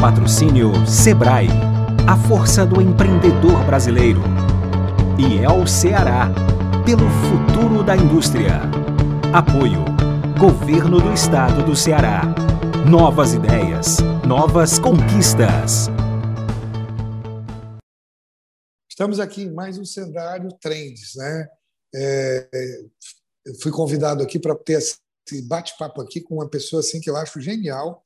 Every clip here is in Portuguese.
Patrocínio Sebrae, a força do empreendedor brasileiro. E é o Ceará, pelo futuro da indústria. Apoio Governo do Estado do Ceará. Novas ideias, novas conquistas. Estamos aqui em mais um cenário Trends, né? É, eu fui convidado aqui para ter esse bate-papo aqui com uma pessoa assim que eu acho genial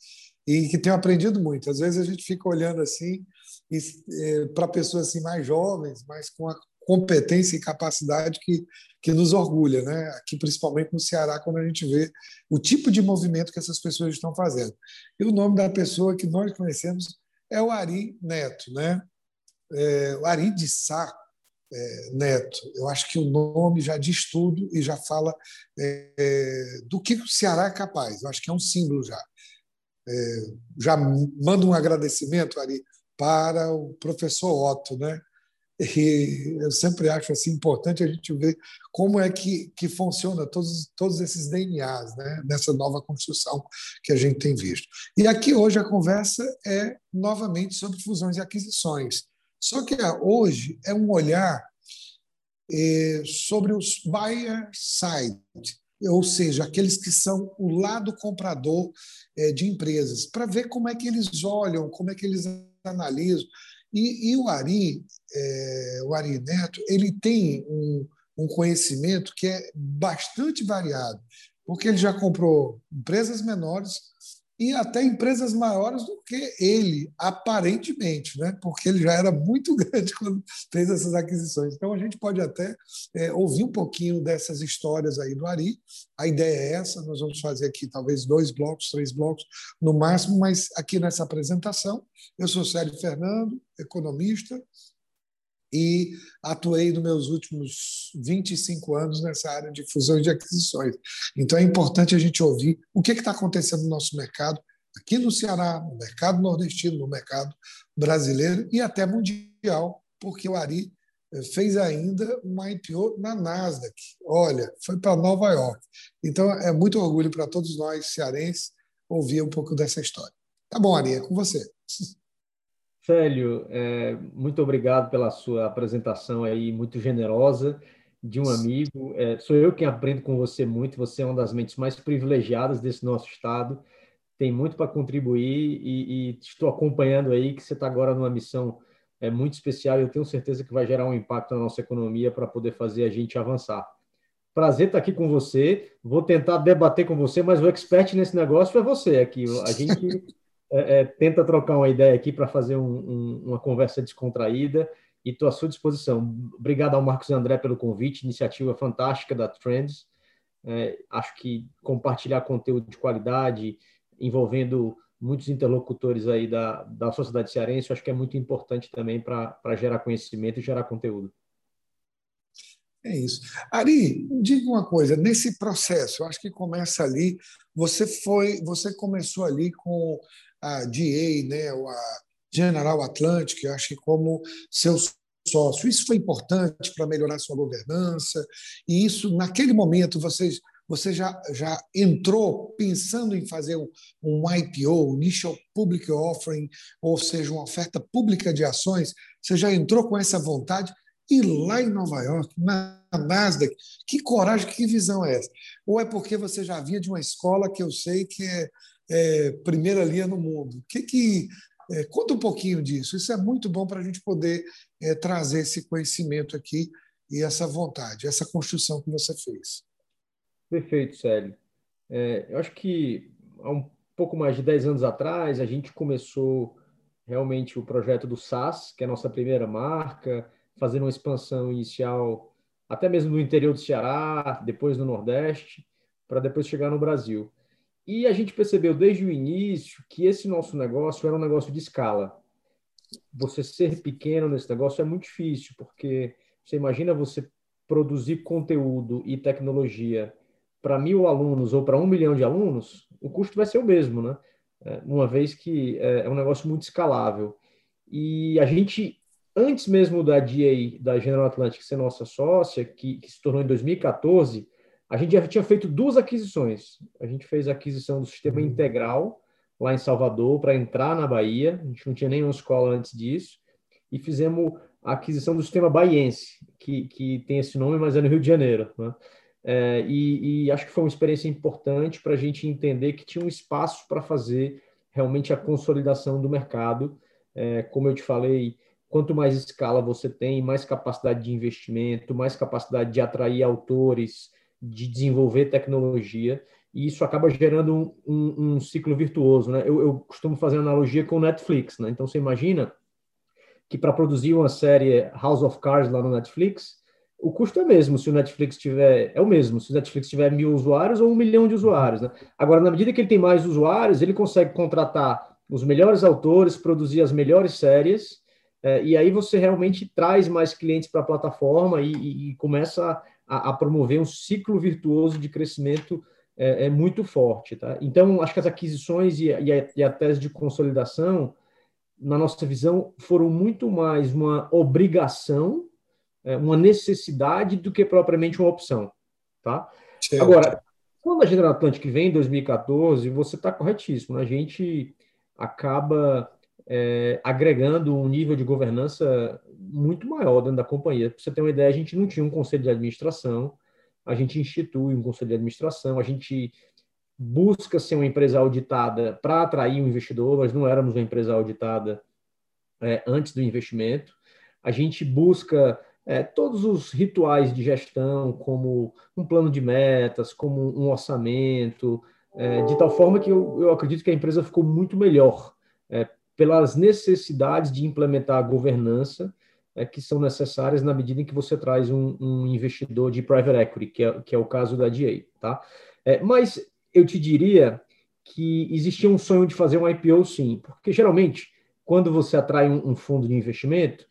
e que tenho aprendido muito. Às vezes a gente fica olhando assim é, para pessoas assim mais jovens, mas com a competência e capacidade que, que nos orgulha, né? Aqui principalmente no Ceará, quando a gente vê o tipo de movimento que essas pessoas estão fazendo. E o nome da pessoa que nós conhecemos é o Ari Neto, né? É, o Ari de Sá é, Neto. Eu acho que o nome já diz tudo e já fala é, do que o Ceará é capaz. Eu acho que é um símbolo já. É, já mando um agradecimento, Ari, para o professor Otto, né? E eu sempre acho assim importante a gente ver como é que, que funciona todos, todos esses DNAs né? nessa nova construção que a gente tem visto. E aqui hoje a conversa é novamente sobre fusões e aquisições. Só que hoje é um olhar é, sobre os buyer side, ou seja, aqueles que são o lado comprador é, de empresas, para ver como é que eles olham, como é que eles analisam. E, e o Ari, é, o Ari Neto, ele tem um, um conhecimento que é bastante variado, porque ele já comprou empresas menores, e até empresas maiores do que ele, aparentemente, né? porque ele já era muito grande quando fez essas aquisições. Então, a gente pode até é, ouvir um pouquinho dessas histórias aí do Ari. A ideia é essa, nós vamos fazer aqui talvez dois blocos, três blocos no máximo, mas aqui nessa apresentação, eu sou Sérgio Fernando, economista, e atuei nos meus últimos 25 anos nessa área de fusões de aquisições. Então é importante a gente ouvir o que está acontecendo no nosso mercado, aqui no Ceará, no mercado nordestino, no mercado brasileiro e até mundial, porque o Ari eh, fez ainda uma IPO na Nasdaq. Olha, foi para Nova York. Então é muito orgulho para todos nós cearenses ouvir um pouco dessa história. Tá bom, Ari, é com você. Célio, é, muito obrigado pela sua apresentação aí, muito generosa, de um amigo. É, sou eu quem aprendo com você muito, você é uma das mentes mais privilegiadas desse nosso estado, tem muito para contribuir e, e, estou acompanhando aí que você está agora numa missão é, muito especial e eu tenho certeza que vai gerar um impacto na nossa economia para poder fazer a gente avançar. Prazer estar aqui com você. Vou tentar debater com você, mas o expert nesse negócio é você aqui. A gente é, é, tenta trocar uma ideia aqui para fazer um, um, uma conversa descontraída e estou à sua disposição. Obrigado ao Marcos André pelo convite, iniciativa fantástica da Trends. É, acho que compartilhar conteúdo de qualidade, envolvendo muitos interlocutores aí da, da sociedade cearense, acho que é muito importante também para gerar conhecimento e gerar conteúdo. É isso. Ari, diga uma coisa, nesse processo, acho que começa ali, você foi, você começou ali com a DA, né, a General Atlantic, acho que como seu sócio. Isso foi importante para melhorar sua governança, e isso, naquele momento, vocês, você já, já entrou pensando em fazer um, um IPO, Initial Public Offering, ou seja, uma oferta pública de ações, você já entrou com essa vontade? E lá em Nova York, na Nasdaq, que coragem, que visão é essa? Ou é porque você já vinha de uma escola que eu sei que é é, primeira linha no mundo. Que que é, conta um pouquinho disso. Isso é muito bom para a gente poder é, trazer esse conhecimento aqui e essa vontade, essa construção que você fez. Perfeito, Célio. É, eu acho que há um pouco mais de 10 anos atrás, a gente começou realmente o projeto do SAS, que é a nossa primeira marca, fazendo uma expansão inicial até mesmo no interior do Ceará, depois no Nordeste, para depois chegar no Brasil. E a gente percebeu desde o início que esse nosso negócio era um negócio de escala. Você ser pequeno nesse negócio é muito difícil, porque você imagina você produzir conteúdo e tecnologia para mil alunos ou para um milhão de alunos, o custo vai ser o mesmo, né? É, uma vez que é, é um negócio muito escalável. E a gente, antes mesmo da DA, da General Atlantic ser nossa sócia, que, que se tornou em 2014, a gente já tinha feito duas aquisições. A gente fez a aquisição do sistema uhum. integral, lá em Salvador para entrar na Bahia. A gente não tinha nenhuma escola antes disso. E fizemos a aquisição do sistema baiense, que, que tem esse nome, mas é no Rio de Janeiro. Né? É, e, e, acho que foi uma experiência importante para a gente entender que tinha um espaço para fazer realmente a consolidação do mercado. É, como eu te falei, quanto mais escala você tem, mais capacidade de investimento, mais capacidade de atrair autores, de desenvolver tecnologia, e isso acaba gerando um, um, um ciclo virtuoso. Né? Eu, eu, costumo fazer analogia com o Netflix. Né? Então, você imagina que para produzir uma série House of Cards lá no Netflix, o custo é mesmo se o Netflix tiver é o mesmo se o Netflix tiver mil usuários ou um milhão de usuários né? agora na medida que ele tem mais usuários ele consegue contratar os melhores autores produzir as melhores séries é, e aí você realmente traz mais clientes para a plataforma e, e, e começa a, a, promover um ciclo virtuoso de crescimento é, é, muito forte tá então acho que as aquisições e, e, a, e a tese de consolidação na nossa visão foram muito mais uma obrigação é, uma necessidade do que propriamente uma opção. Tá? Agora, quando a General Atlantic vem em 2014, você está corretíssimo. A gente acaba é, agregando um nível de governança muito maior dentro da companhia. Para você ter uma ideia, a gente não tinha um conselho de administração, a gente institui um conselho de administração, a gente busca ser uma empresa auditada para atrair um investidor, nós não éramos uma empresa auditada é, antes do investimento. A gente busca é, todos os rituais de gestão, como um plano de metas, como um orçamento, é, de tal forma que eu, eu, acredito que a empresa ficou muito melhor pelas necessidades de implementar a governança é, que são necessárias na medida em que você traz um, um investidor de private equity, que é, que é o caso da DA. Tá? É, mas eu te diria que existia um sonho de fazer um IPO sim, porque geralmente, quando você atrai um, um fundo de investimento,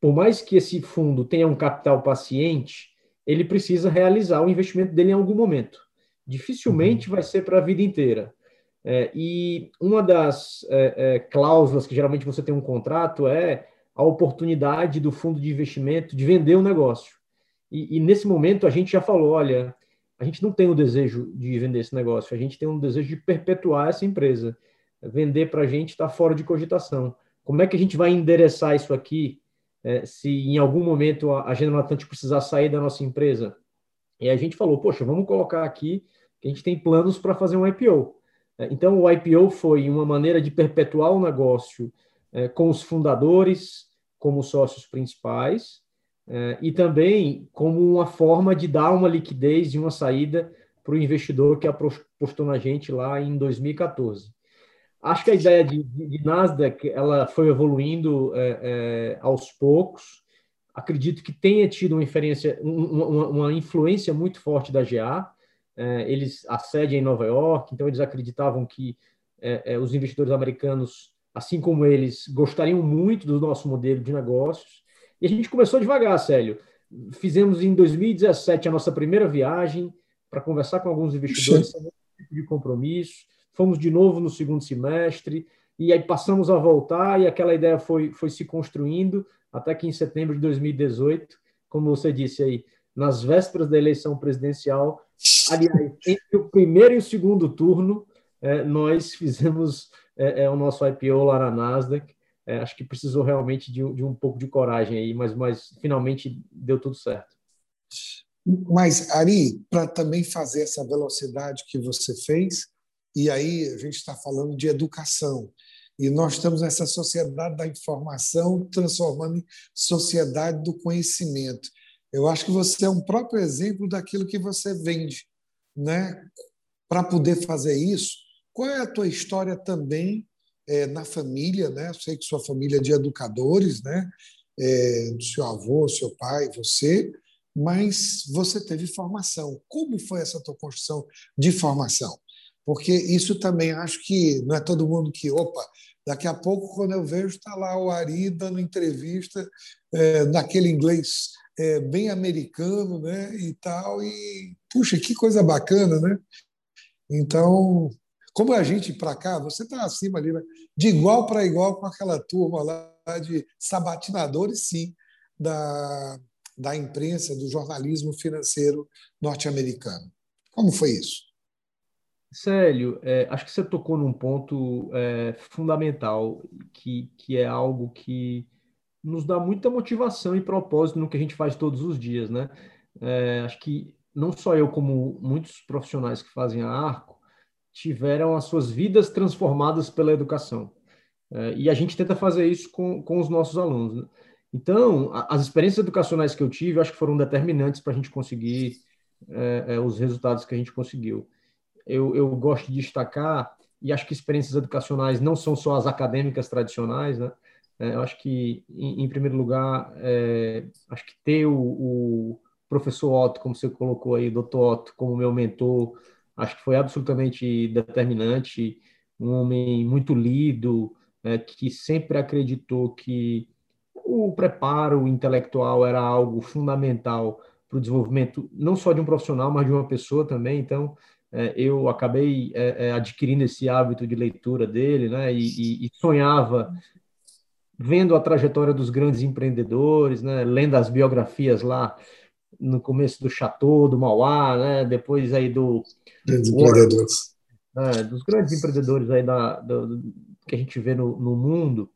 por mais que esse fundo tenha um capital paciente, ele precisa realizar o investimento dele em algum momento. Dificilmente uhum. vai ser para a vida inteira. É, e uma das é, é, cláusulas que geralmente você tem um contrato é a oportunidade do fundo de investimento de vender o um negócio. E, e, nesse momento a gente já falou: olha, a gente não tem o desejo de vender esse negócio, a gente tem um desejo de perpetuar essa empresa. Vender para a gente está fora de cogitação. Como é que a gente vai endereçar isso aqui é, se em algum momento a, a General Atlantic precisar sair da nossa empresa. E a gente falou, poxa, vamos colocar aqui que a gente tem planos para fazer um IPO. É, então, o IPO foi uma maneira de perpetuar o negócio é, com os fundadores como sócios principais é, e também como uma forma de dar uma liquidez e uma saída para o investidor que apostou na gente lá em 2014. Acho que a ideia de, de, Nasdaq ela foi evoluindo é, é, aos poucos. Acredito que tenha tido uma, uma, uma influência muito forte da GA. É, eles a sede é em Nova York, então eles acreditavam que é, é, os investidores americanos, assim como eles, gostariam muito do nosso modelo de negócios. E a gente começou devagar, Célio. Fizemos em 2017 a nossa primeira viagem para conversar com alguns investidores sem nenhum tipo de compromisso fomos de novo no segundo semestre, e aí passamos a voltar, e aquela ideia foi, foi se construindo, até que em setembro de 2018, como você disse aí, nas vésperas da eleição presidencial, aliás, entre o primeiro e o segundo turno, é, nós fizemos é, é, o nosso IPO lá na Nasdaq. É, acho que precisou realmente de, de, um pouco de coragem aí, mas, mas finalmente deu tudo certo. Mas, Ari, para também fazer essa velocidade que você fez, e aí a gente está falando de educação. E nós estamos nessa sociedade da informação transformando em sociedade do conhecimento. Eu acho que você é um próprio exemplo daquilo que você vende. Né? Para poder fazer isso, qual é a tua história também é, na família? Né? Eu sei que sua família é de educadores, né? É, do seu avô, seu pai, você, mas você teve formação. Como foi essa tua construção de formação? porque isso também acho que não é todo mundo que, opa, daqui a pouco, quando eu vejo, está lá o Ari dando entrevista é, naquele inglês é, bem americano né, e tal, e puxa, que coisa bacana, né? Então, como a gente para cá, você está acima ali, né? de igual para igual com aquela turma lá de sabatinadores, sim, da, da imprensa, do jornalismo financeiro norte-americano. Como foi isso? Célio, é, acho que você tocou num ponto é, fundamental, que, que é algo que nos dá muita motivação e propósito no que a gente faz todos os dias, né? É, acho que não só eu, como muitos profissionais que fazem a Arco, tiveram as suas vidas transformadas pela educação. É, e a gente tenta fazer isso com, com os nossos alunos. Né? Então, a, as experiências educacionais que eu tive, acho que foram determinantes para a gente conseguir é, é, os resultados que a gente conseguiu. Eu, eu gosto de destacar, e acho que experiências educacionais não são só as acadêmicas tradicionais, né? É, eu acho que, em, em primeiro lugar, é, acho que ter o, o, professor Otto, como você colocou aí, doutor Otto, como meu mentor, acho que foi absolutamente determinante. Um homem muito lido, é, que sempre acreditou que o preparo intelectual era algo fundamental para o desenvolvimento não só de um profissional, mas de uma pessoa também. Então, é, eu acabei é, é adquirindo esse hábito de leitura dele, né? E, sonhava vendo a trajetória dos grandes empreendedores, né? Lendo as biografias lá no começo do Chateau, do Mauá, né? Depois aí do grandes empreendedores, né? dos grandes empreendedores aí da, do, que a gente vê no, no mundo.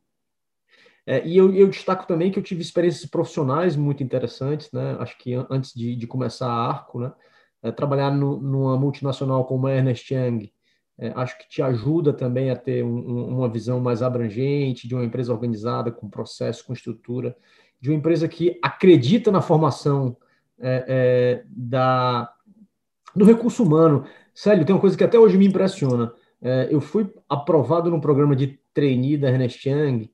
É, e eu, eu, destaco também que eu tive experiências profissionais muito interessantes, né? Acho que antes de, de começar a Arco, né? É, trabalhar no, numa multinacional como a Ernest Young, é, acho que te ajuda também a ter um, uma visão mais abrangente de uma empresa organizada, com processo, com estrutura, de uma empresa que acredita na formação é, é, da, do recurso humano. Sério, tem uma coisa que até hoje me impressiona. É, eu fui aprovado num programa de trainee da Ernest Young,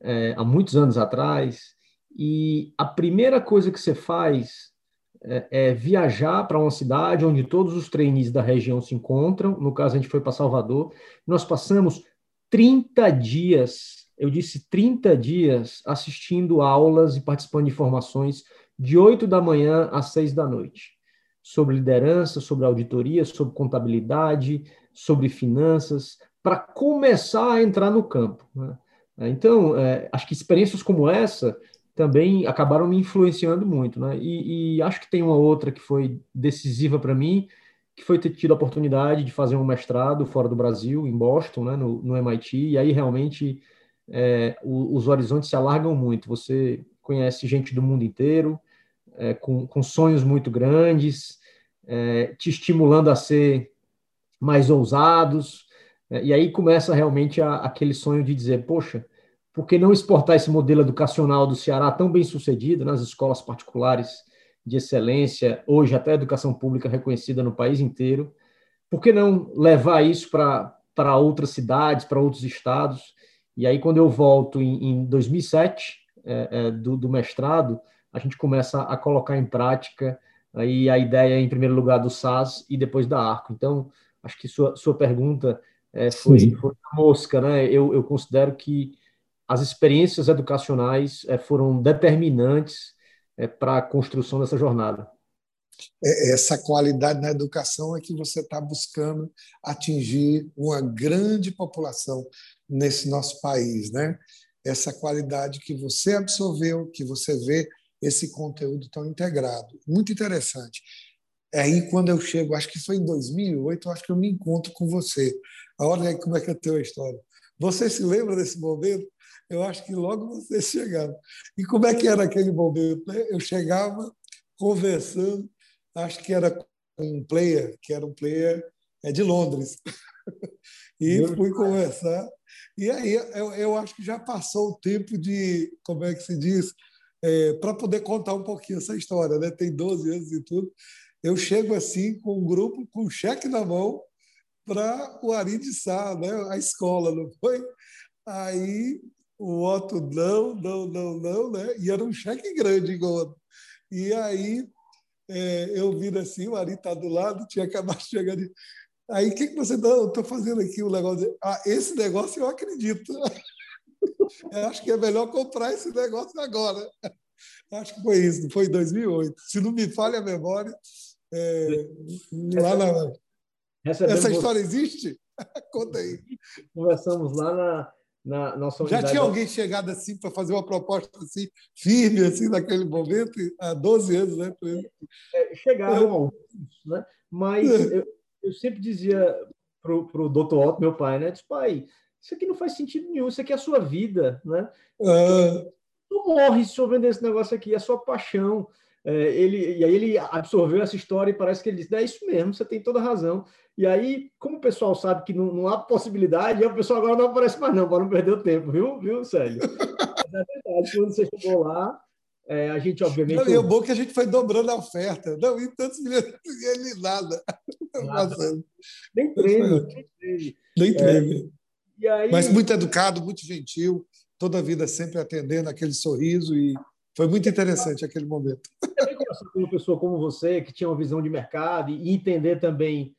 é, há muitos anos atrás, e a primeira coisa que você faz é, é viajar para uma cidade onde todos os trainees da região se encontram. No caso, a gente foi para Salvador. Nós passamos 30 dias, eu disse 30 dias, assistindo aulas e participando de formações de 8 da manhã às 6 da noite, sobre liderança, sobre auditoria, sobre contabilidade, sobre finanças, para começar a entrar no campo. Né? Então, é, acho que experiências como essa também acabaram me influenciando muito, né? E, e acho que tem uma outra que foi decisiva para mim, que foi ter tido a oportunidade de fazer um mestrado fora do Brasil, em Boston, né, no, no MIT, e aí realmente é, o, os horizontes se alargam muito. Você conhece gente do mundo inteiro, é, com, com, sonhos muito grandes, é, te estimulando a ser mais ousados, é, e aí começa realmente a, aquele sonho de dizer, poxa, por que não exportar esse modelo educacional do Ceará tão bem sucedido nas escolas particulares de excelência, hoje até a educação pública reconhecida no país inteiro? Por que não levar isso para outras cidades, para outros estados? E aí, quando eu volto em, em 2007, é, é, do, do mestrado, a gente começa a colocar em prática aí a ideia, em primeiro lugar, do SAS e depois da ARCO. Então, acho que sua, sua pergunta é, foi, foi mosca, né? Eu, eu considero que as experiências educacionais é, foram determinantes é, para a construção dessa jornada. É, essa qualidade na educação é que você está buscando atingir uma grande população nesse nosso país, né? Essa qualidade que você absorveu, que você vê esse conteúdo tão integrado. Muito interessante. É aí, quando eu chego, acho que foi em 2008, acho que eu me encontro com você. Olha aí como é que é a tua história. Você se lembra desse momento? Eu acho que logo você chegava. E como é que era aquele momento? Né? Eu chegava conversando, acho que era com um player, que era um player é de Londres. e fui conversar. E aí eu, eu acho que já passou o tempo de, como é que se diz, é, para poder contar um pouquinho essa história. Né? Tem 12 anos e tudo eu chego assim com um grupo com um cheque na mão para o Ari de Sá, né? a escola, não foi? Aí o Otto, não, não, não, não, né? E era um cheque grande, igual. E aí é, eu viro assim, o Ari está do lado, tinha acabado de chegar ali. Aí, o que, que você está Eu estou fazendo aqui um negócio. Ah, esse negócio eu acredito. Eu acho que é melhor comprar esse negócio agora. Acho que foi isso, foi em 2008. Se não me falha a memória, é, lá na... Essa história existe? Conta aí. Conversamos lá na, na nossa unidade. Já tinha alguém chegado assim para fazer uma proposta assim, firme, assim, naquele momento, há 12 anos, né? É, chegaram alguns, né? Mas é. eu, eu, sempre dizia para o doutor Otto, meu pai, né? Disse, pai, isso aqui não faz sentido nenhum, isso aqui é a sua vida, né? Uh... Tu morre se eu vender esse negócio aqui, é a sua paixão. É, ele, e aí ele absorveu essa história e parece que ele disse, é isso mesmo, você tem toda razão. E aí, como o pessoal sabe que não, não há possibilidade, o pessoal agora não aparece mais não, para não perder o tempo, viu, viu? Mas é verdade, quando você chegou lá, é, a gente, obviamente. Não, e o bom é que a gente foi dobrando a oferta. Não, e tantos milhões, ele nada. nada. Nem treme, nem treme. Nem treme. É, aí... Mas muito educado, muito gentil, toda a vida sempre atendendo aquele sorriso e foi muito interessante aquele momento. É uma pessoa como você, que tinha uma visão de mercado e entender também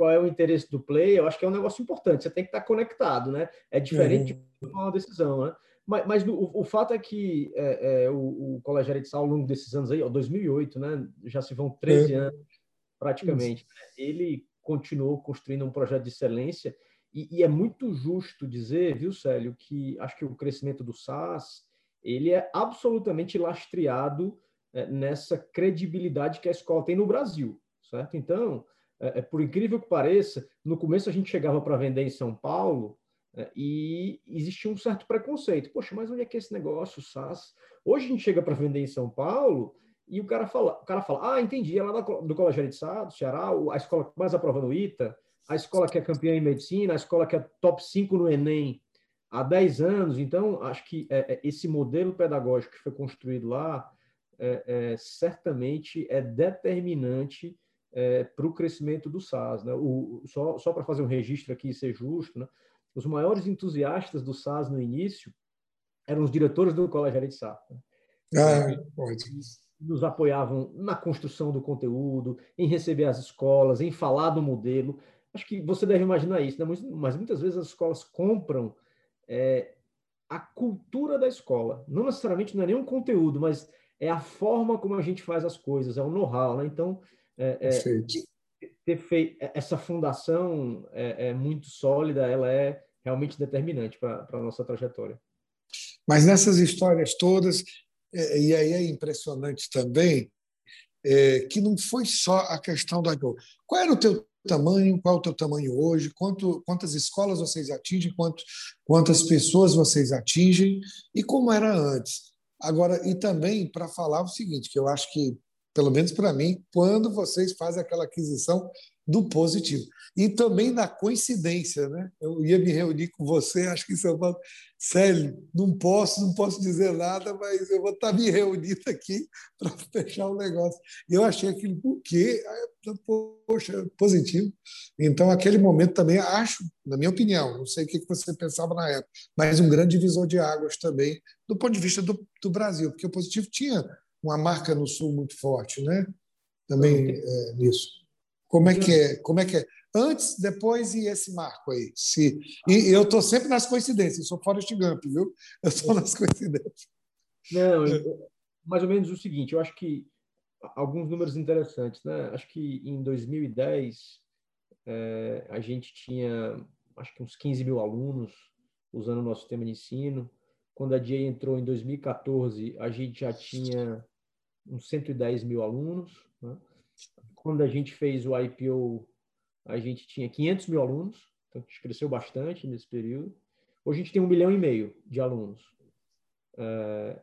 qual é o interesse do play, eu acho que é um negócio importante. Você tem que estar conectado, né? É diferente uhum. de tomar uma decisão, né? Mas, mas o, o, fato é que é, é, o, o Colégio de Sal, ao longo desses anos aí, ó, 2008, né, já se vão 13 é. anos praticamente, né, ele continuou construindo um projeto de excelência e, e, é muito justo dizer, viu, Célio, que acho que o crescimento do SAS ele é absolutamente lastreado é, nessa credibilidade que a escola tem no Brasil, certo? Então, é por incrível que pareça, no começo a gente chegava para vender em São Paulo é, e existia um certo preconceito. Poxa, mas onde é que é esse negócio, SAS? Hoje a gente chega para vender em São Paulo e o cara fala, o cara fala, ah, entendi, é lá do Colégio de Sá, do Ceará, a escola que mais aprova no ITA, a escola que é campeã em medicina, a escola que é top 5 no Enem há 10 anos. Então, acho que é, é, esse modelo pedagógico que foi construído lá é, é certamente é determinante é, para o crescimento do SAS. Né? O, só só para fazer um registro aqui e ser justo, né? os maiores entusiastas do SAS no início eram os diretores do Colégio de. Né? Ah, pode. Nos apoiavam na construção do conteúdo, em receber as escolas, em falar do modelo. Acho que você deve imaginar isso, né? mas muitas vezes as escolas compram é, a cultura da escola. Não necessariamente não é nenhum conteúdo, mas é a forma como a gente faz as coisas, é o know-how. Né? Então, é, é, ter feito essa fundação é, é, muito sólida, ela é realmente determinante para a nossa trajetória. Mas nessas histórias todas, é, e aí é impressionante também, é, que não foi só a questão da. Qual era o teu tamanho? Qual é o teu tamanho hoje? Quanto, quantas escolas vocês atingem? Quanto, quantas pessoas vocês atingem? E como era antes? Agora, e também para falar o seguinte, que eu acho que pelo menos para mim, quando vocês fazem aquela aquisição do positivo. E também na coincidência, né? Eu ia me reunir com você, acho que em São Paulo. Célio, não posso, não posso dizer nada, mas eu vou estar me reunindo aqui para fechar o negócio. E eu achei aquilo, por quê? Poxa, positivo. Então, aquele momento também, acho, na minha opinião, não sei o que você pensava na época, mas um grande divisor de águas também, do ponto de vista do, do Brasil, porque o positivo tinha uma marca no Sul muito forte, né? Também é, nisso. Como é que é? Como é que é? Antes, depois e esse marco aí. Se e eu estou sempre nas coincidências. Eu sou Forrest Gump, viu? Eu estou nas coincidências. Não, mais ou menos o seguinte. Eu acho que alguns números interessantes, né? Acho que em 2010 é, a gente tinha acho que uns 15 mil alunos usando o nosso sistema de ensino. Quando a DIA entrou em 2014, a gente já tinha uns 110 mil alunos. Né? Quando a gente fez o IPO, a gente tinha 500 mil alunos, então a gente cresceu bastante nesse período. Hoje a gente tem um milhão e meio de alunos. É,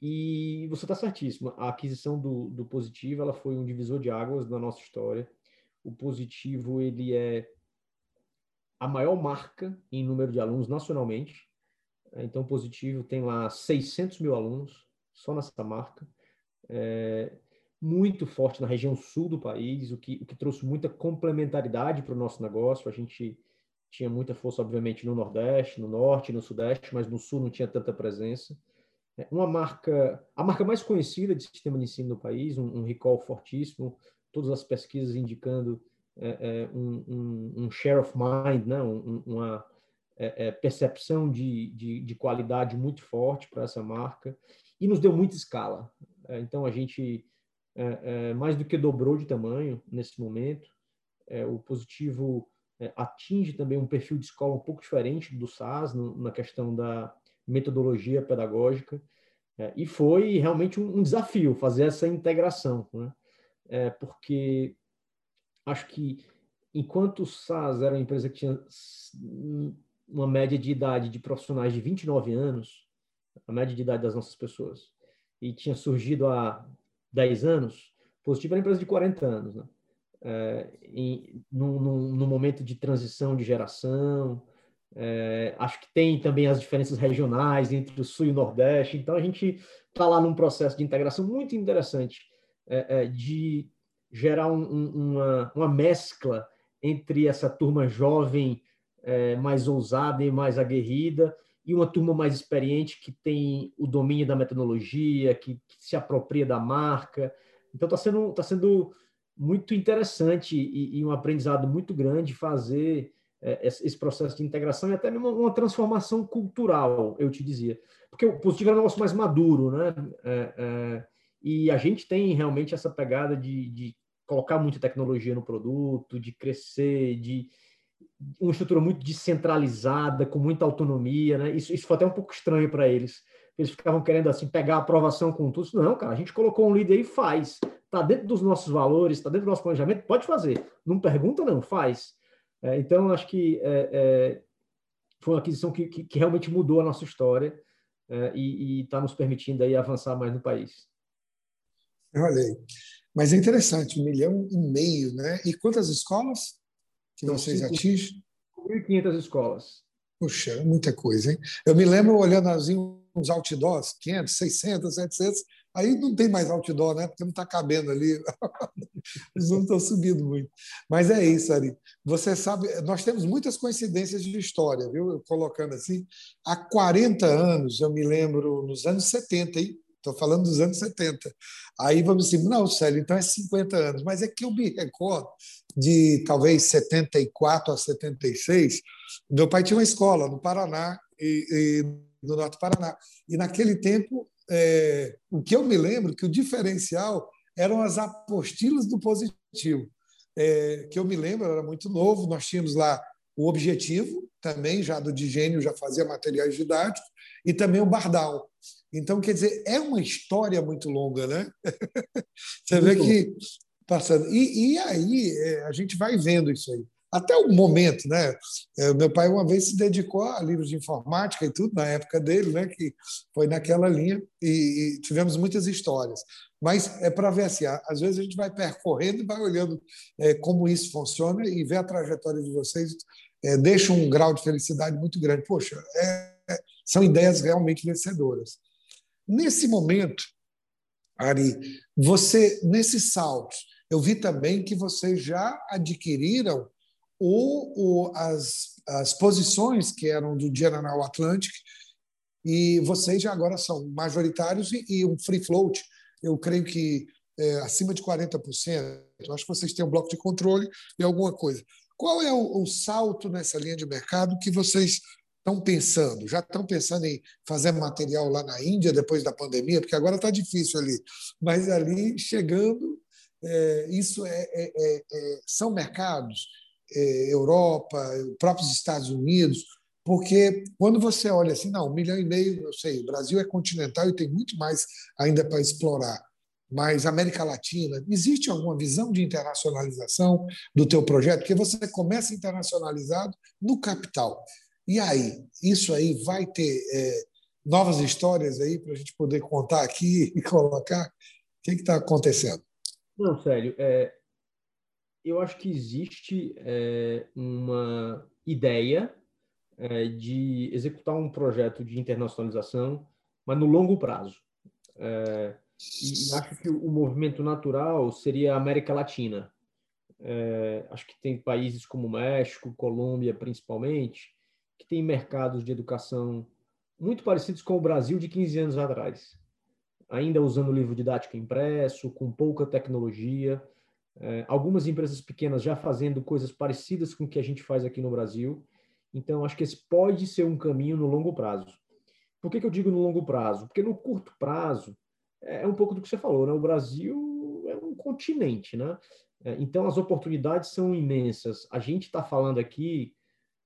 e você está certíssimo, a aquisição do, do Positivo ela foi um divisor de águas na nossa história. O Positivo ele é a maior marca em número de alunos nacionalmente. Então, Positivo tem lá 600 mil alunos, só nessa marca é, muito forte na região sul do país, o que, o que trouxe muita complementaridade para o nosso negócio. A gente tinha muita força, obviamente, no Nordeste, no Norte, no Sudeste, mas no Sul não tinha tanta presença. É, uma marca, a marca mais conhecida de sistema de ensino no país, um, um recall fortíssimo, todas as pesquisas indicando é, é, um, um, um, share of mind, né? uma é, é, percepção de, de, de, qualidade muito forte para essa marca e nos deu muita escala. É, então, a gente é, é, mais do que dobrou de tamanho nesse momento. o positivo atinge também um perfil de escola um pouco diferente do SAS na questão da metodologia pedagógica. e foi realmente um, um, desafio fazer essa integração, né? porque acho que enquanto o SAS era uma empresa que tinha uma média de idade de profissionais de 29 anos, a média de idade das nossas pessoas, e tinha surgido há 10 anos, Positivo era uma empresa de 40 anos, né? É, num, momento de transição de geração, é, acho que tem também as diferenças regionais entre o Sul e o Nordeste, então a gente está lá num processo de integração muito interessante, é, é de gerar um, um, uma, uma mescla entre essa turma jovem é, mais ousada e mais aguerrida e uma turma mais experiente que tem o domínio da metodologia, que, que se apropria da marca. Então está sendo, tá sendo muito interessante e, e, um aprendizado muito grande fazer é, esse processo de integração e até mesmo uma transformação cultural, eu te dizia. Porque o positivo é um negócio mais maduro, né? É, é, e a gente tem realmente essa pegada de, de colocar muita tecnologia no produto, de crescer, de uma estrutura muito descentralizada, com muita autonomia, né? Isso, isso foi até um pouco estranho para eles. Eles ficavam querendo assim pegar a aprovação com tudo. Não, cara, a gente colocou um líder e faz. Está dentro dos nossos valores, está dentro do nosso planejamento, pode fazer. Não pergunta, não, faz. É, então, acho que é, é, foi uma aquisição que, que, que, realmente mudou a nossa história é, e está nos permitindo aí avançar mais no país. Olha aí. Mas é interessante, um milhão e meio, né? E quantas escolas que vocês atingem? 1.500 escolas. Puxa, muita coisa, hein? Eu me lembro olhando assim, uns outdoors, 500, 600, 700, aí não tem mais outdoor, né? Porque não está cabendo ali, eles não estão subindo muito. Mas é isso, Ari. Você sabe, nós temos muitas coincidências de história, viu? Colocando assim, há 40 anos, eu me lembro, nos anos 70, hein? Estou falando dos anos 70. Aí vamos dizer, não, Célio, então é 50 anos. Mas é que eu me recordo de talvez 74 a 76. Meu pai tinha uma escola no Paraná, e, e no Norte do Paraná. E naquele tempo, é, o que eu me lembro que o diferencial eram as apostilas do positivo. É, que eu me lembro, era muito novo, nós tínhamos lá o objetivo, também já do Digênio, já fazia materiais didáticos, e também o Bardal. Então, quer dizer, é uma história muito longa, né? Você vê que passando. E, e aí é, a gente vai vendo isso aí. Até o momento, né? É, meu pai uma vez se dedicou a livros de informática e tudo, na época dele, né? Que foi naquela linha, e, e tivemos muitas histórias. Mas é para ver assim, às vezes a gente vai percorrendo e vai olhando é, como isso funciona e ver a trajetória de vocês é, deixa um grau de felicidade muito grande. Poxa, é, são ideias realmente vencedoras. Nesse momento, Ari, você, nesses saltos, eu vi também que vocês já adquiriram o, o, as, as posições que eram do General Atlantic e vocês já agora são majoritários e, e um free float, eu creio que é, acima de 40%. Eu acho que vocês têm um bloco de controle e alguma coisa. Qual é o, o salto nessa linha de mercado que vocês estão pensando? Já estão pensando em fazer material lá na Índia depois da pandemia? Porque agora está difícil ali. Mas ali, chegando, é, isso é, é, é, é são mercados, é, Europa, próprios Estados Unidos, porque quando você olha assim, não, um milhão e meio, eu sei, o Brasil é continental e tem muito mais ainda para explorar. Mas América Latina, existe alguma visão de internacionalização do teu projeto? Porque você começa internacionalizado no capital. E aí, isso aí vai ter é, novas histórias aí para a gente poder contar aqui e colocar? O que está acontecendo? Não, sério, é, eu acho que existe é, uma ideia é, de executar um projeto de internacionalização, mas no longo prazo. É, e acho que o movimento natural seria a América Latina. É, acho que tem países como México, Colômbia, principalmente, que têm mercados de educação muito parecidos com o Brasil de 15 anos atrás. Ainda usando livro didático impresso, com pouca tecnologia. É, algumas empresas pequenas já fazendo coisas parecidas com o que a gente faz aqui no Brasil. Então, acho que esse pode ser um caminho no longo prazo. Por que, que eu digo no longo prazo? Porque no curto prazo, é, é um pouco do que você falou, né? O Brasil é um continente, né? É, então, as oportunidades são imensas. A gente está falando aqui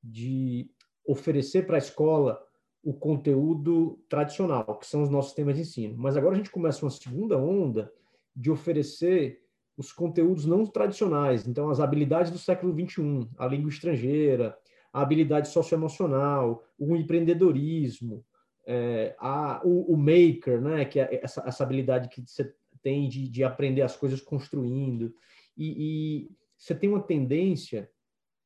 de oferecer para a escola o conteúdo tradicional, que são os nossos temas de ensino. Mas agora a gente começa uma segunda onda de oferecer os conteúdos não tradicionais, então as habilidades do século XXI, a língua estrangeira, a habilidade socioemocional, o empreendedorismo, é, a, o, o, maker, né, que é essa, essa habilidade que você tem de, de aprender as coisas construindo. E, e você tem uma tendência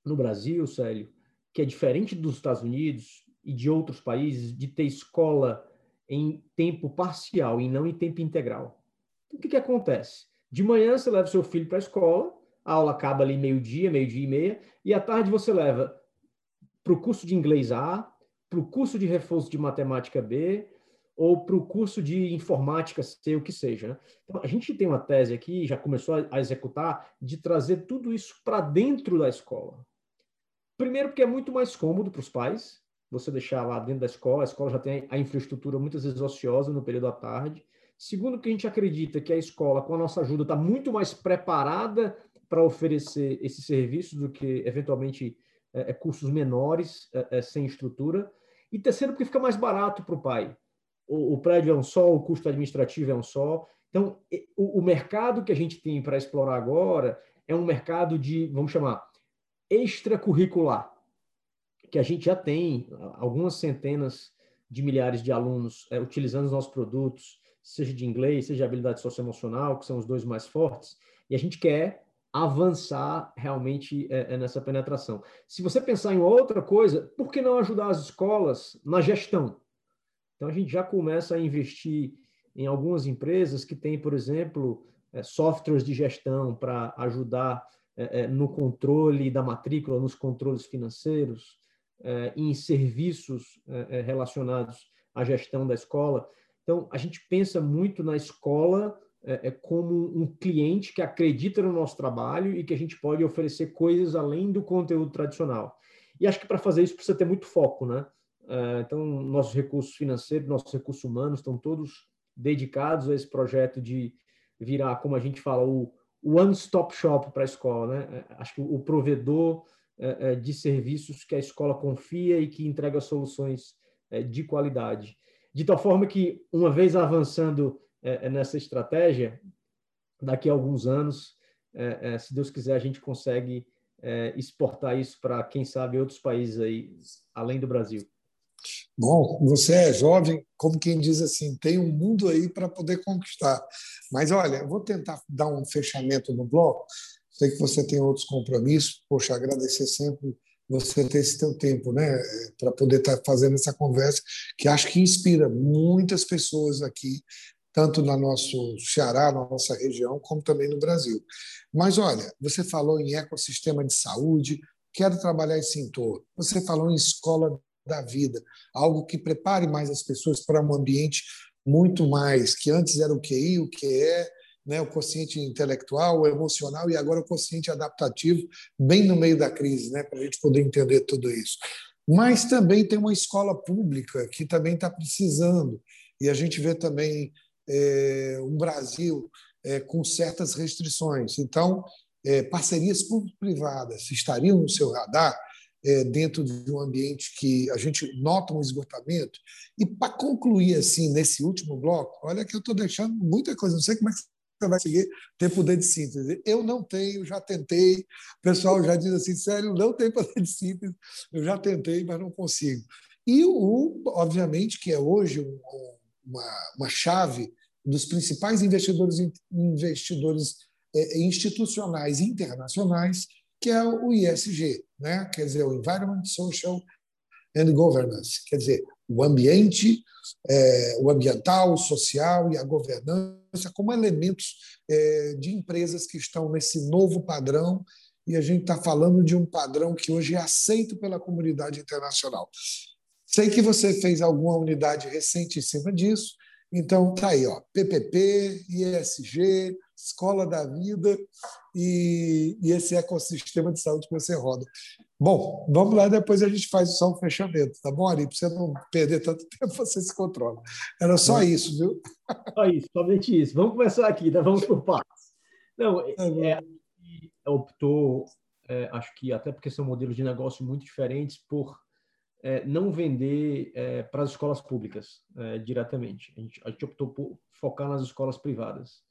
no Brasil, Célio, que é diferente dos Estados Unidos e de outros países, de ter escola em tempo parcial e não em tempo integral. Então, o que, que acontece? De manhã você leva seu filho para a escola, a aula acaba ali meio-dia, meio-dia e meia, e à tarde você leva para o curso de inglês A, para o curso de reforço de matemática B, ou para o curso de informática C, o que seja. Né? Então, a gente tem uma tese aqui, já começou a executar, de trazer tudo isso para dentro da escola. Primeiro, porque é muito mais cômodo para os pais, você deixar lá dentro da escola, a escola já tem a infraestrutura muitas vezes ociosa no período da tarde. Segundo, que a gente acredita que a escola, com a nossa ajuda, está muito mais preparada para oferecer esses serviços do que, eventualmente, é, é cursos menores, é, é, sem estrutura. E terceiro, porque fica mais barato para o pai. O prédio é um só, o custo administrativo é um só. Então, o, o mercado que a gente tem para explorar agora é um mercado de, vamos chamar, extracurricular, que a gente já tem algumas centenas de milhares de alunos é, utilizando os nossos produtos, seja de inglês, seja de habilidade socioemocional, que são os dois mais fortes, e a gente quer avançar realmente é, é, nessa penetração. Se você pensar em outra coisa, por que não ajudar as escolas na gestão? Então, a gente já começa a investir em algumas empresas que têm, por exemplo, é, softwares de gestão para ajudar é, é, no controle da matrícula, nos controles financeiros, é, em serviços relacionados à gestão da escola. Então, a gente pensa muito na escola é, é, como um cliente que acredita no nosso trabalho e que a gente pode oferecer coisas além do conteúdo tradicional. E acho que para fazer isso precisa ter muito foco, né? É, então, nossos recursos financeiros, nossos recursos humanos estão todos dedicados a esse projeto de virar, como a gente fala, o one-stop shop para a escola, né? É, acho que o provedor de serviços que a escola confia e que entrega soluções de qualidade. De tal forma que, uma vez avançando nessa estratégia, daqui a alguns anos, é, é, se Deus quiser, a gente consegue é, exportar isso para, quem sabe, outros países aí, além do Brasil. Bom, você é jovem, como quem diz assim, tem um mundo aí para poder conquistar. Mas olha, eu vou tentar dar um fechamento no bloco. Sei que você tem outros compromissos. Poxa, agradecer sempre você ter esse teu tempo, né, para poder estar tá fazendo essa conversa, que acho que inspira muitas pessoas aqui, tanto no nosso Ceará, na nossa região, como também no Brasil. Mas olha, você falou em ecossistema de saúde, quero trabalhar esse entorno. Você falou em escola da vida, algo que prepare mais as pessoas para um ambiente muito mais que antes era o QI, o QE, né, o consciente intelectual, o emocional e agora o consciente adaptativo, bem no meio da crise, né, para a gente poder entender tudo isso. Mas também tem uma escola pública que também está precisando, e a gente vê também é, um Brasil é, com certas restrições. Então, é, parcerias público-privadas estariam no seu radar é, dentro de um ambiente que a gente nota um esgotamento. E para concluir assim nesse último bloco, olha que eu estou deixando muita coisa. Não sei como é que vai seguir ter poder de síntese. Eu não tenho, já tentei. O pessoal já diz assim, sério, não tem poder de síntese. Eu já tentei, mas não consigo. E o, obviamente, que é hoje uma, uma chave dos principais investidores investidores é, institucionais internacionais, que é o ISG, né? quer dizer, o Environment, Social and Governance, quer dizer, o ambiente, é, o ambiental, o social e a governança como elementos é, de empresas que estão nesse novo padrão e a gente está falando de um padrão que hoje é aceito pela comunidade internacional. Sei que você fez alguma unidade recente em cima disso, então tá aí, ó, PPP, ISG, Escola da Vida e, e esse ecossistema de saúde que você roda. Bom, vamos lá, depois a gente faz só um fechamento, tá bom, Ari? Para você não perder tanto tempo, você se controla. Era só isso, viu? Só isso, somente isso. Vamos começar aqui, tá? vamos por partes. Não, é, é, optou, é, acho que até porque são modelos de negócio muito diferentes, por é, não vender é, para as escolas públicas é, diretamente. A gente, a gente optou por focar nas escolas privadas.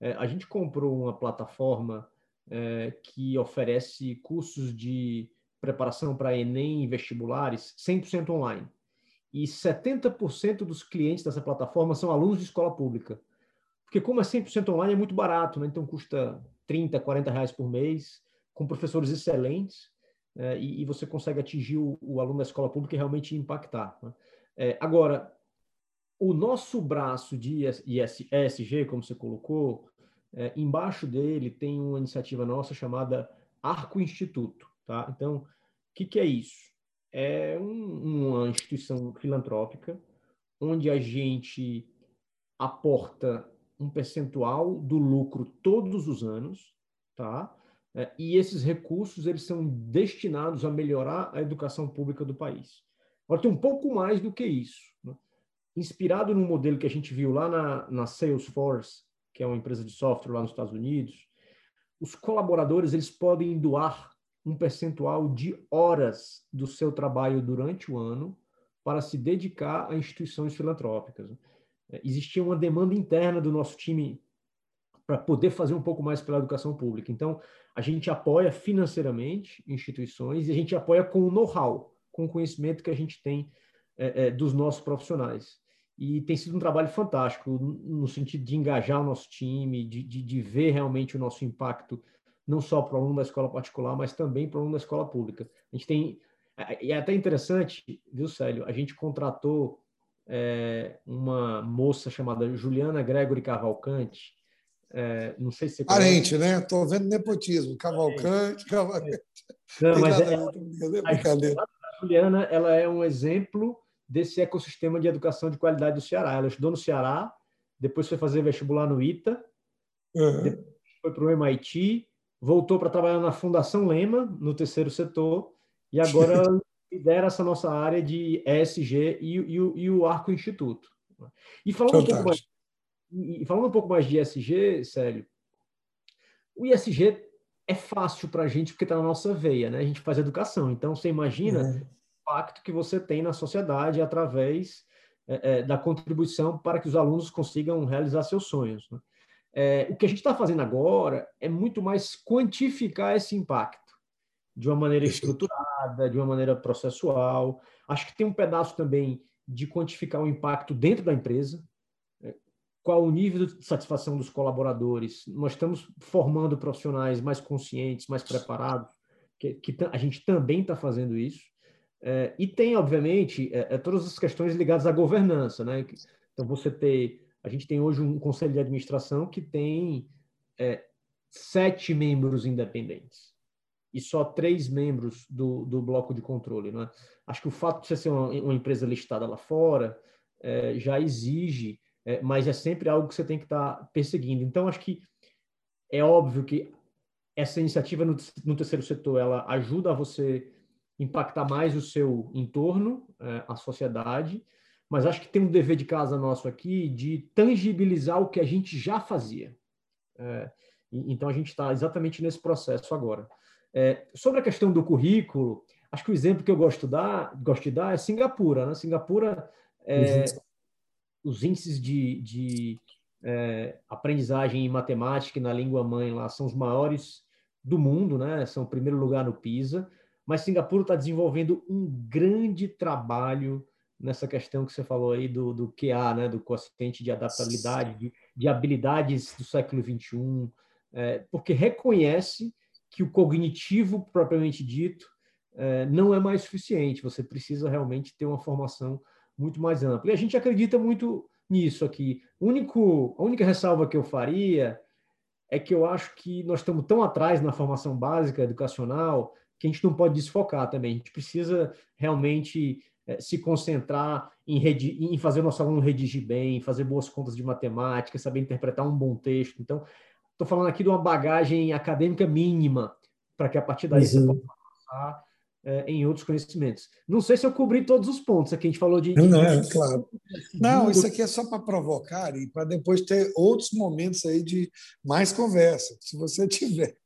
É, a gente comprou uma plataforma é, que oferece cursos de preparação para Enem e vestibulares 100% online. E 70% dos clientes dessa plataforma são alunos de escola pública. Porque como é 100% online, é muito barato, né? então custa 30, 40 reais por mês, com professores excelentes, é, e, e, você consegue atingir o, o, aluno da escola pública e realmente impactar. Né? É, agora, o nosso braço de ESG, como você colocou, é, embaixo dele tem uma iniciativa nossa chamada Arco Instituto. Tá? Então, o que, que, é isso? É um, uma instituição filantrópica onde a gente aporta um percentual do lucro todos os anos, tá? É, e esses recursos eles são destinados a melhorar a educação pública do país. Agora tem um pouco mais do que isso. Né? Inspirado no modelo que a gente viu lá na, na Salesforce, que é uma empresa de software lá nos Estados Unidos, os colaboradores eles podem doar um percentual de horas do seu trabalho durante o ano para se dedicar a instituições filantrópicas. É, existia uma demanda interna do nosso time para poder fazer um pouco mais pela educação pública. Então, a gente apoia financeiramente instituições e a gente apoia com o know-how, com o conhecimento que a gente tem é, é, dos nossos profissionais. E tem sido um trabalho fantástico no sentido de engajar o nosso time, de, de, de ver realmente o nosso impacto, não só para o aluno da escola particular, mas também para o aluno da escola pública. A gente tem. E é até interessante, viu, Célio? A gente contratou é, uma moça chamada Juliana Gregory Cavalcante. É, não sei se Parente, né? Estou vendo nepotismo. Cavalcante, Cavalcante. Não, mas é, a, a Juliana ela é um exemplo desse ecossistema de educação de qualidade do Ceará. Ela estudou no Ceará, depois foi fazer vestibular no ITA, uhum. foi para o MIT, voltou para trabalhar na Fundação Lema, no terceiro setor, e agora lidera essa nossa área de ESG e, e, e o Arco Instituto. E falando, um pouco mais, e falando um pouco mais de ESG, Célio, o ISG é fácil para a gente porque está na nossa veia, né? A gente faz educação, então você imagina uhum. o impacto que você tem na sociedade através é, é, da contribuição para que os alunos consigam realizar seus sonhos. Né? É, o que a gente está fazendo agora é muito mais quantificar esse impacto de uma maneira estruturada, de uma maneira processual. Acho que tem um pedaço também de quantificar o impacto dentro da empresa? Qual o nível de satisfação dos colaboradores. Nós estamos formando profissionais mais conscientes, mais preparados, que, que a gente também está fazendo isso. É, e tem, obviamente, é, é, todas as questões ligadas à governança. Né? Então, você ter. A gente tem hoje um conselho de administração que tem é, sete membros independentes e só três membros do, do bloco de controle. Né? Acho que o fato de você ser uma, uma empresa listada lá fora é, já exige, é, mas é sempre algo que você tem que estar tá perseguindo. Então, acho que é óbvio que essa iniciativa no, no terceiro setor ela ajuda a você impactar mais o seu entorno, é, a sociedade, mas acho que tem um dever de casa nosso aqui de tangibilizar o que a gente já fazia. É, então a gente está exatamente nesse processo agora. É, sobre a questão do currículo, acho que o exemplo que eu gosto, dar, gosto de dar é Singapura. Né? Singapura, é, uhum. Os índices de, de é, aprendizagem em matemática e na língua mãe lá são os maiores do mundo, né? são o primeiro lugar no PISA, mas Singapura está desenvolvendo um grande trabalho nessa questão que você falou aí do, do QA, né? do coeficiente de adaptabilidade, de, de habilidades do século XXI, é, porque reconhece que o cognitivo propriamente dito é, não é mais suficiente. Você precisa realmente ter uma formação muito mais ampla. E a gente acredita muito nisso aqui. O único, a única ressalva que eu faria é que eu acho que nós estamos tão atrás na formação básica educacional que a gente não pode desfocar também. A gente precisa realmente é, se concentrar em, em fazer o nosso aluno redigir bem, fazer boas contas de matemática, saber interpretar um bom texto. Então, Estou falando aqui de uma bagagem acadêmica mínima, para que a partir daí uhum. você possa passar é, em outros conhecimentos. Não sei se eu cobri todos os pontos aqui, a gente falou de. de não, é, claro. Não, isso aqui é só para provocar e para depois ter outros momentos aí de mais conversa. Se você tiver,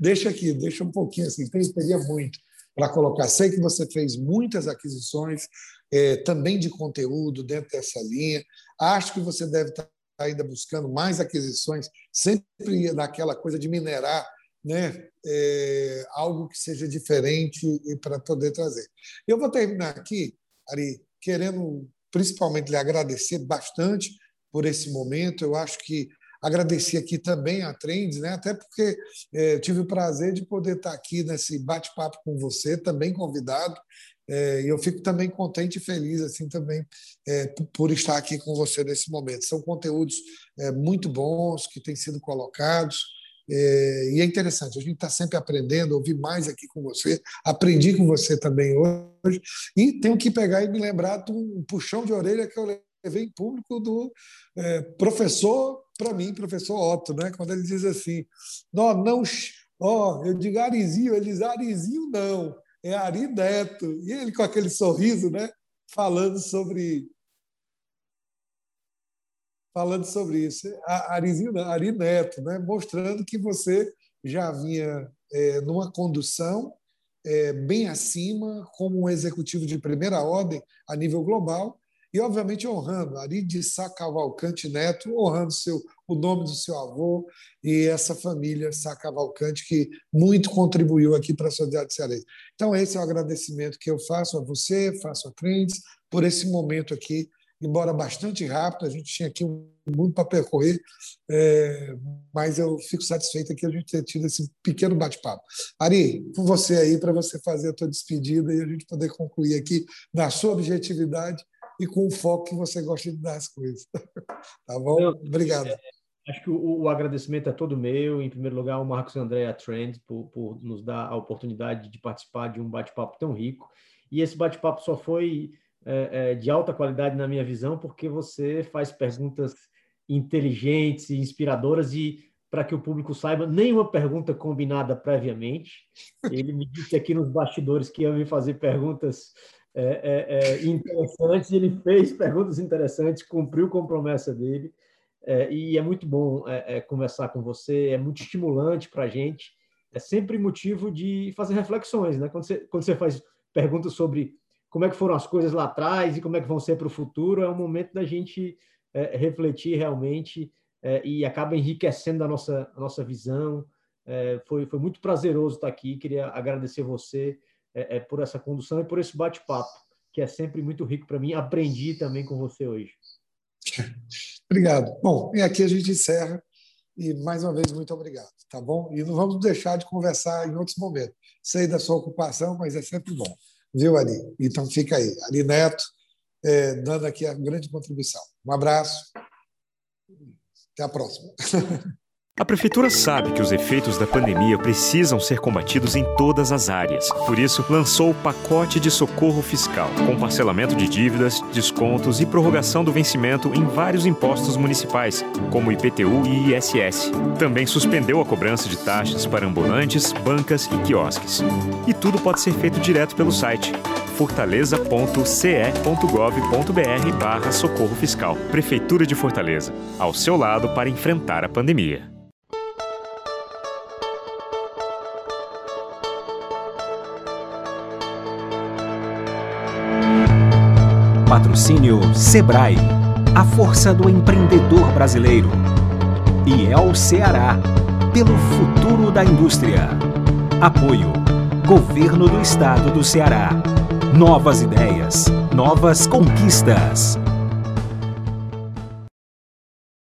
deixa aqui, deixa um pouquinho assim, teria muito para colocar. Sei que você fez muitas aquisições é, também de conteúdo dentro dessa linha. Acho que você deve estar ainda buscando mais aquisições, sempre naquela coisa de minerar né, é, algo que seja diferente e para poder trazer. Eu vou terminar aqui, Ari, querendo principalmente lhe agradecer bastante por esse momento. Eu acho que agradecer aqui também a Trends, né? até porque é, tive o prazer de poder estar aqui nesse bate-papo com você, também convidado. É, e eu fico também contente e feliz assim também é, por estar aqui com você nesse momento. São conteúdos é, muito bons que têm sido colocados. É, e é interessante, a gente está sempre aprendendo, ouvir mais aqui com você, aprendi com você também hoje, e tenho que pegar e me lembrar de um puxão de orelha que eu levei em público do é, professor, para mim, professor Otto, né? quando ele diz assim: não, não ó, eu digo Arizinho, ele diz Arizinho não, é Ari Neto. E ele com aquele sorriso, né? falando sobre falando sobre isso. A Ari Neto, né? mostrando que você já vinha é, numa condução é, bem acima, como um executivo de primeira ordem a nível global, e, obviamente, honrando Ari de Sá Cavalcante Neto, honrando seu, o nome do seu avô e essa família Sá Cavalcante, que muito contribuiu aqui para a sociedade cearense. Então, esse é o agradecimento que eu faço a você, faço a Trends, por esse momento aqui embora bastante rápido, a gente tinha aqui muito para percorrer, é, mas eu fico satisfeito aqui a gente ter tido esse pequeno bate-papo. Ari, com você aí para você fazer a tua despedida e a gente poder concluir aqui na sua objetividade e com o foco que você gosta de dar as coisas. tá bom? Obrigado. É, acho que o, o, agradecimento é todo meu. Em primeiro lugar, ao Marcos André a Trend por, por nos dar a oportunidade de participar de um bate-papo tão rico. E esse bate-papo só foi é, é, de alta qualidade na minha visão, porque você faz perguntas inteligentes e inspiradoras e para que o público saiba, nenhuma pergunta combinada previamente. Ele me disse aqui nos bastidores que ia me fazer perguntas é, é, é, interessantes, ele fez perguntas interessantes, cumpriu a promessa dele, é, e é muito bom conversar com você, é muito estimulante para a gente, é sempre motivo de fazer reflexões, né? Quando você, quando você faz perguntas sobre como é que foram as coisas lá atrás e como é que vão ser para o futuro, é o momento da gente é, refletir realmente é, e acaba enriquecendo a nossa, a nossa visão. É, foi, foi muito prazeroso estar aqui, queria agradecer você é, é, por essa condução e por esse bate-papo, que é sempre muito rico para mim. Aprendi também com você hoje. Obrigado. Bom, e aqui a gente encerra. E mais uma vez, muito obrigado, tá bom? E não vamos deixar de conversar em outros momentos. Sei da sua ocupação, mas é sempre bom. Viu, Ari? Então fica aí. Ari Neto, é, dando aqui a grande contribuição. Um abraço. Até a próxima. A Prefeitura sabe que os efeitos da pandemia precisam ser combatidos em todas as áreas. Por isso, lançou o pacote de socorro fiscal, com parcelamento de dívidas, descontos e prorrogação do vencimento em vários impostos municipais, como IPTU e ISS. Também suspendeu a cobrança de taxas para ambulantes, bancas e quiosques. E tudo pode ser feito direto pelo site fortaleza.ce.gov.br barra socorro fiscal. Prefeitura de Fortaleza, ao seu lado para enfrentar a pandemia. Patrocínio Sebrae, a força do empreendedor brasileiro. E é o Ceará, pelo futuro da indústria. Apoio Governo do Estado do Ceará. Novas ideias, novas conquistas.